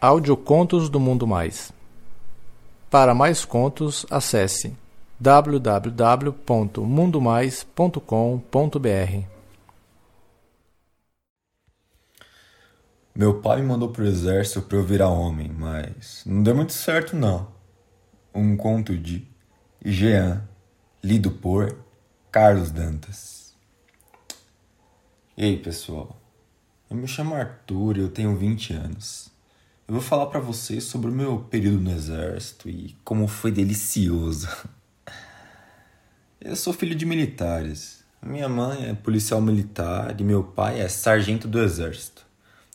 Audiocontos do Mundo Mais. Para mais contos, acesse www.mundomais.com.br. Meu pai me mandou pro exército para eu virar homem, mas não deu muito certo não. Um conto de Jean, lido por Carlos Dantas. E aí, pessoal? Eu me chamo Arthur e eu tenho 20 anos. Eu vou falar para vocês sobre o meu período no exército e como foi delicioso. Eu sou filho de militares. Minha mãe é policial militar e meu pai é sargento do exército.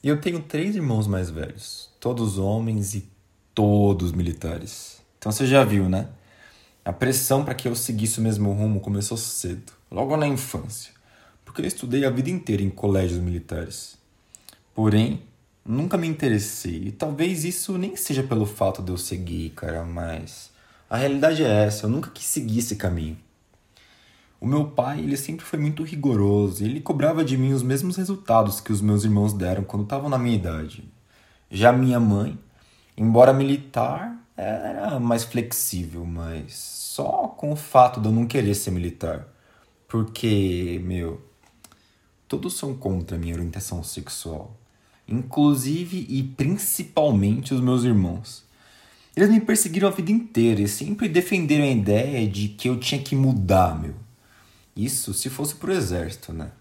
E eu tenho três irmãos mais velhos, todos homens e todos militares. Então você já viu, né? A pressão para que eu seguisse o mesmo rumo começou cedo, logo na infância, porque eu estudei a vida inteira em colégios militares. Porém, nunca me interessei. E talvez isso nem seja pelo fato de eu gay, cara, mas a realidade é essa, eu nunca quis seguir esse caminho. O meu pai, ele sempre foi muito rigoroso, ele cobrava de mim os mesmos resultados que os meus irmãos deram quando estavam na minha idade. Já minha mãe, embora militar, era mais flexível, mas só com o fato de eu não querer ser militar. Porque, meu, todos são contra a minha orientação sexual inclusive e principalmente os meus irmãos. Eles me perseguiram a vida inteira e sempre defenderam a ideia de que eu tinha que mudar, meu. Isso se fosse pro exército, né?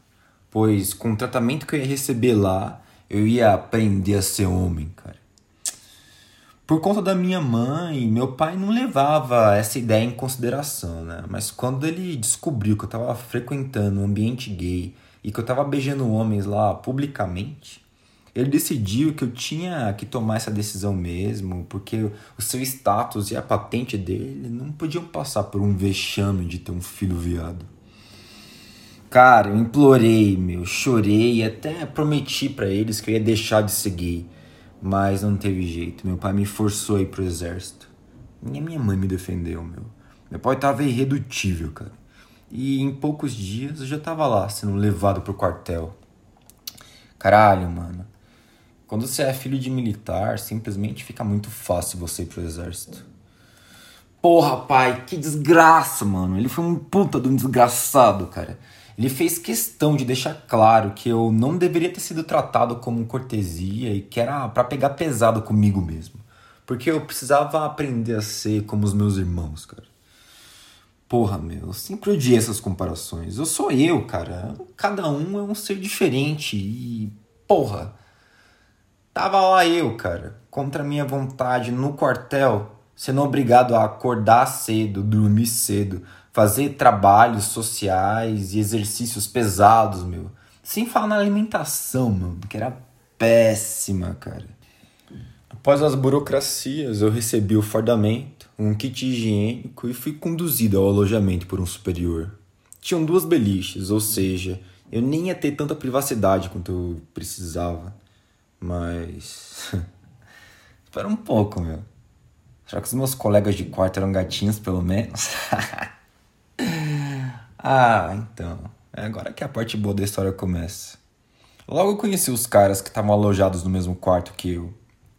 Pois com o tratamento que eu ia receber lá, eu ia aprender a ser homem, cara. Por conta da minha mãe, meu pai não levava essa ideia em consideração, né? Mas quando ele descobriu que eu tava frequentando um ambiente gay e que eu tava beijando homens lá publicamente, ele decidiu que eu tinha que tomar essa decisão mesmo, porque o seu status e a patente dele não podiam passar por um vexame de ter um filho viado. Cara, eu implorei, meu, chorei até prometi para eles que eu ia deixar de ser gay, mas não teve jeito. Meu pai me forçou a ir pro exército. E minha mãe me defendeu, meu. Meu pai tava irredutível, cara. E em poucos dias eu já tava lá, sendo levado pro quartel. Caralho, mano. Quando você é filho de militar, simplesmente fica muito fácil você ir pro exército. Porra, pai, que desgraça, mano. Ele foi um puta de um desgraçado, cara. Ele fez questão de deixar claro que eu não deveria ter sido tratado como cortesia e que era para pegar pesado comigo mesmo. Porque eu precisava aprender a ser como os meus irmãos, cara. Porra, meu, eu sempre odiei essas comparações. Eu sou eu, cara. Cada um é um ser diferente e. Porra Tava lá eu, cara, contra minha vontade, no quartel, sendo obrigado a acordar cedo, dormir cedo, fazer trabalhos sociais e exercícios pesados, meu. Sem falar na alimentação, meu, que era péssima, cara. Após as burocracias, eu recebi o fardamento, um kit higiênico e fui conduzido ao alojamento por um superior. Tinham duas beliches, ou seja, eu nem ia ter tanta privacidade quanto eu precisava. Mas. Espera um pouco, meu. Será que os meus colegas de quarto eram gatinhos, pelo menos? ah, então. É agora que a parte boa da história começa. Logo eu conheci os caras que estavam alojados no mesmo quarto que eu.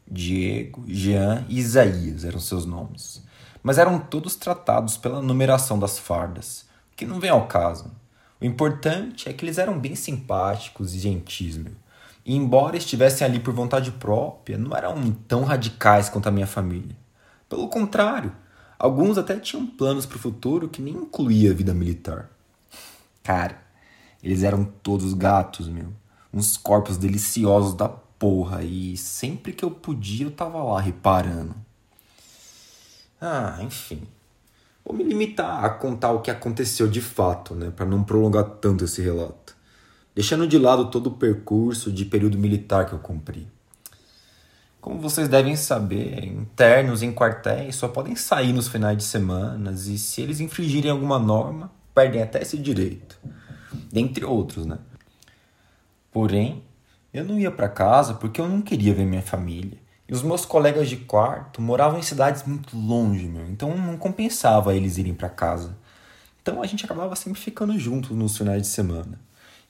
Diego, Jean e Isaías eram seus nomes. Mas eram todos tratados pela numeração das fardas, que não vem ao caso. O importante é que eles eram bem simpáticos e gentis, meu. E embora estivessem ali por vontade própria, não eram tão radicais quanto a minha família. Pelo contrário, alguns até tinham planos para o futuro que nem incluía a vida militar. Cara, eles eram todos gatos, meu. Uns corpos deliciosos da porra. E sempre que eu podia, eu tava lá reparando. Ah, enfim. Vou me limitar a contar o que aconteceu de fato, né? Para não prolongar tanto esse relato deixando de lado todo o percurso de período militar que eu cumpri. Como vocês devem saber, internos em quartéis só podem sair nos finais de semana e se eles infringirem alguma norma, perdem até esse direito. Dentre outros, né? Porém, eu não ia para casa porque eu não queria ver minha família. E os meus colegas de quarto moravam em cidades muito longe, meu, então não compensava eles irem para casa. Então a gente acabava sempre ficando juntos nos finais de semana.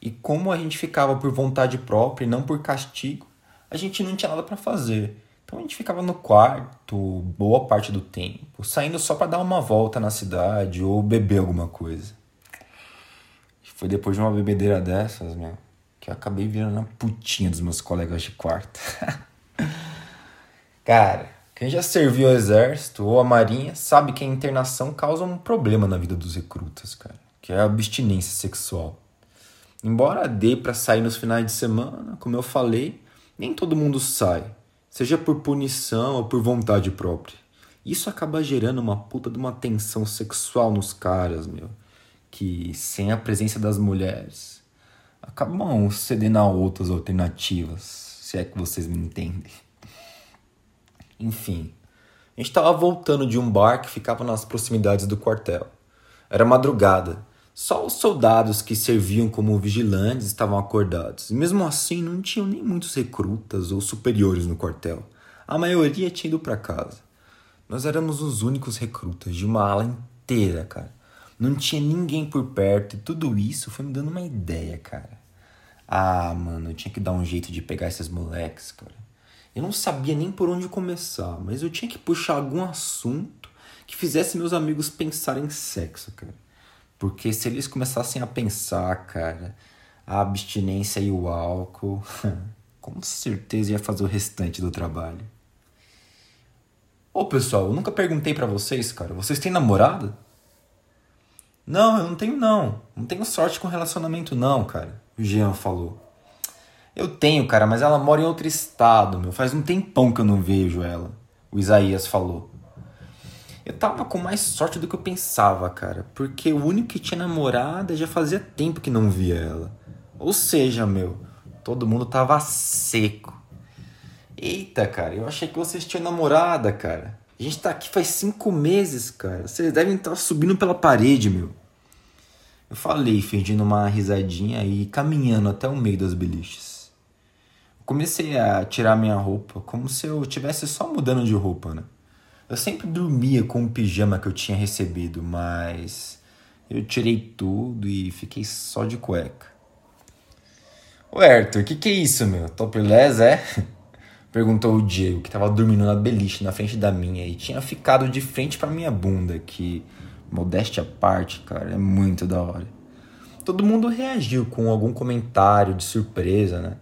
E como a gente ficava por vontade própria e não por castigo, a gente não tinha nada para fazer. Então a gente ficava no quarto boa parte do tempo, saindo só para dar uma volta na cidade ou beber alguma coisa. Foi depois de uma bebedeira dessas, meu, que eu acabei virando a putinha dos meus colegas de quarto. Cara, quem já serviu ao exército ou a marinha sabe que a internação causa um problema na vida dos recrutas, cara, que é a abstinência sexual. Embora dê para sair nos finais de semana, como eu falei, nem todo mundo sai, seja por punição ou por vontade própria. Isso acaba gerando uma puta de uma tensão sexual nos caras, meu, que sem a presença das mulheres acabam cedendo a outras alternativas, se é que vocês me entendem. Enfim, a gente estava voltando de um bar que ficava nas proximidades do quartel. Era madrugada. Só os soldados que serviam como vigilantes estavam acordados. E mesmo assim, não tinham nem muitos recrutas ou superiores no quartel. A maioria tinha ido para casa. Nós éramos os únicos recrutas de uma ala inteira, cara. Não tinha ninguém por perto e tudo isso foi me dando uma ideia, cara. Ah, mano, eu tinha que dar um jeito de pegar esses moleques, cara. Eu não sabia nem por onde começar, mas eu tinha que puxar algum assunto que fizesse meus amigos pensarem em sexo, cara. Porque se eles começassem a pensar, cara, a abstinência e o álcool, com certeza ia fazer o restante do trabalho. Ô pessoal, eu nunca perguntei para vocês, cara, vocês têm namorada? Não, eu não tenho não. Não tenho sorte com relacionamento não, cara. O Jean falou. Eu tenho, cara, mas ela mora em outro estado, meu. Faz um tempão que eu não vejo ela. O Isaías falou. Eu tava com mais sorte do que eu pensava, cara. Porque o único que tinha namorada já fazia tempo que não via ela. Ou seja, meu, todo mundo tava seco. Eita, cara, eu achei que vocês tinham namorada, cara. A gente tá aqui faz cinco meses, cara. Vocês devem estar tá subindo pela parede, meu. Eu falei, fingindo uma risadinha e caminhando até o meio das beliches. Comecei a tirar minha roupa, como se eu tivesse só mudando de roupa, né? Eu sempre dormia com o pijama que eu tinha recebido, mas eu tirei tudo e fiquei só de cueca. Ô Arthur, que que é isso, meu? Topless, é? Perguntou o Diego, que tava dormindo na beliche na frente da minha e tinha ficado de frente pra minha bunda, que, modéstia à parte, cara, é muito da hora. Todo mundo reagiu com algum comentário de surpresa, né?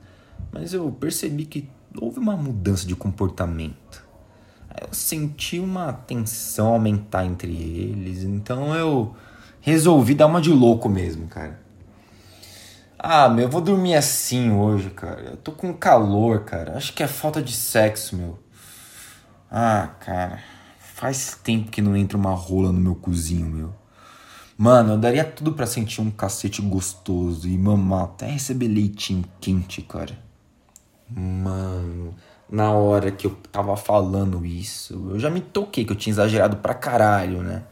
mas eu percebi que houve uma mudança de comportamento. Senti uma tensão aumentar entre eles, então eu resolvi dar uma de louco mesmo, cara. Ah, meu, eu vou dormir assim hoje, cara. Eu tô com calor, cara. Acho que é falta de sexo, meu. Ah, cara. Faz tempo que não entra uma rola no meu cozinho, meu. Mano, eu daria tudo para sentir um cacete gostoso e mamar até receber leitinho quente, cara. Mano, na hora que eu tava falando isso, eu já me toquei que eu tinha exagerado pra caralho, né?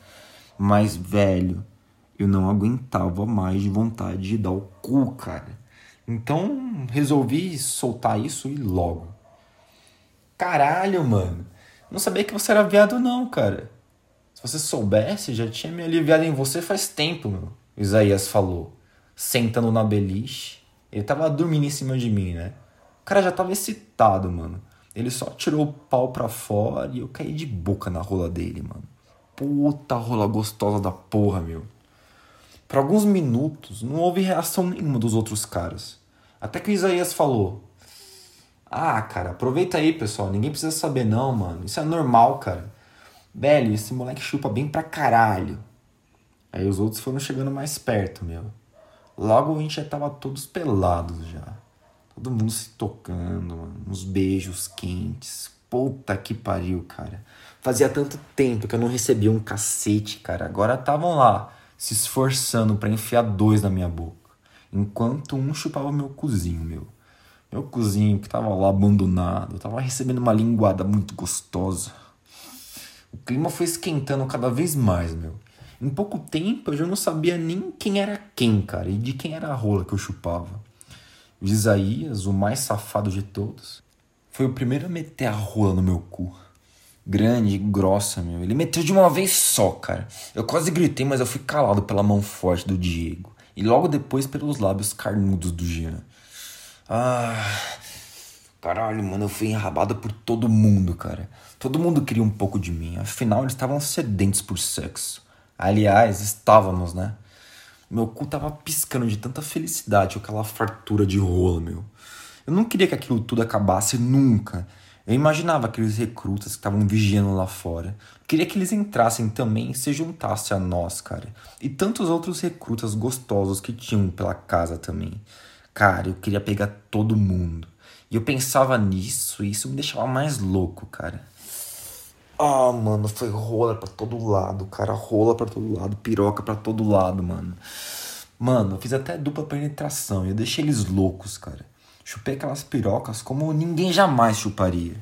Mas, velho, eu não aguentava mais de vontade de dar o cu, cara. Então, resolvi soltar isso e logo. Caralho, mano. Não sabia que você era viado, não, cara. Se você soubesse, já tinha me aliviado em você faz tempo, meu. Isaías falou, sentando na beliche. Ele tava dormindo em cima de mim, né? O cara já tava excitado, mano. Ele só tirou o pau pra fora e eu caí de boca na rola dele, mano. Puta rola gostosa da porra, meu. Por alguns minutos não houve reação nenhuma dos outros caras. Até que o Isaías falou: Ah, cara, aproveita aí, pessoal. Ninguém precisa saber, não, mano. Isso é normal, cara. Velho, esse moleque chupa bem pra caralho. Aí os outros foram chegando mais perto, meu. Logo a gente já tava todos pelados já. Todo mundo se tocando, mano. Uns beijos quentes. Puta que pariu, cara. Fazia tanto tempo que eu não recebia um cacete, cara. Agora estavam lá, se esforçando para enfiar dois na minha boca. Enquanto um chupava meu cozinho, meu. Meu cozinho que tava lá abandonado. Tava recebendo uma linguada muito gostosa. O clima foi esquentando cada vez mais, meu. Em pouco tempo eu já não sabia nem quem era quem, cara, e de quem era a rola que eu chupava. Isaías, o mais safado de todos, foi o primeiro a meter a rola no meu cu. Grande grossa, meu. Ele meteu de uma vez só, cara. Eu quase gritei, mas eu fui calado pela mão forte do Diego. E logo depois pelos lábios carnudos do Jean. Ah. Caralho, mano, eu fui enrabado por todo mundo, cara. Todo mundo queria um pouco de mim. Afinal, eles estavam sedentos por sexo. Aliás, estávamos, né? Meu cu tava piscando de tanta felicidade aquela fartura de rola, meu. Eu não queria que aquilo tudo acabasse nunca. Eu imaginava aqueles recrutas que estavam vigiando lá fora. Queria que eles entrassem também e se juntassem a nós, cara. E tantos outros recrutas gostosos que tinham pela casa também. Cara, eu queria pegar todo mundo. E eu pensava nisso e isso me deixava mais louco, cara. Ah, mano, foi rola pra todo lado, cara. Rola pra todo lado, piroca pra todo lado, mano. Mano, eu fiz até dupla penetração eu deixei eles loucos, cara. Chupei aquelas pirocas como ninguém jamais chuparia.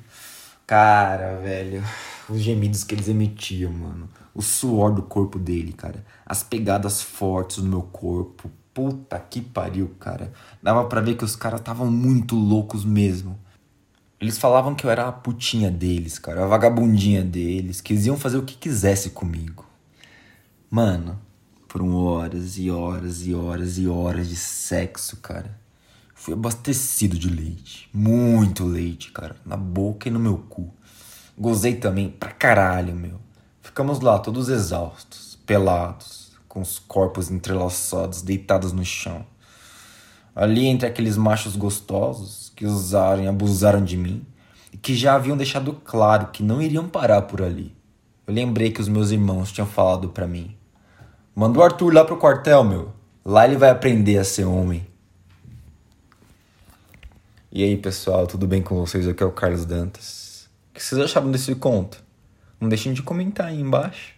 Cara, velho, os gemidos que eles emitiam, mano. O suor do corpo dele, cara. As pegadas fortes no meu corpo. Puta que pariu, cara. Dava pra ver que os caras estavam muito loucos mesmo. Eles falavam que eu era a putinha deles, cara, a vagabundinha deles, que eles iam fazer o que quisesse comigo. Mano, foram horas e horas e horas e horas de sexo, cara. Fui abastecido de leite, muito leite, cara, na boca e no meu cu. Gozei também pra caralho, meu. Ficamos lá todos exaustos, pelados, com os corpos entrelaçados, deitados no chão. Ali entre aqueles machos gostosos que usaram e abusaram de mim e que já haviam deixado claro que não iriam parar por ali. Eu lembrei que os meus irmãos tinham falado para mim: "Manda o Arthur lá pro quartel, meu. Lá ele vai aprender a ser homem." E aí, pessoal, tudo bem com vocês? Aqui é o Carlos Dantas. O que vocês acharam desse conto? Não deixem de comentar aí embaixo.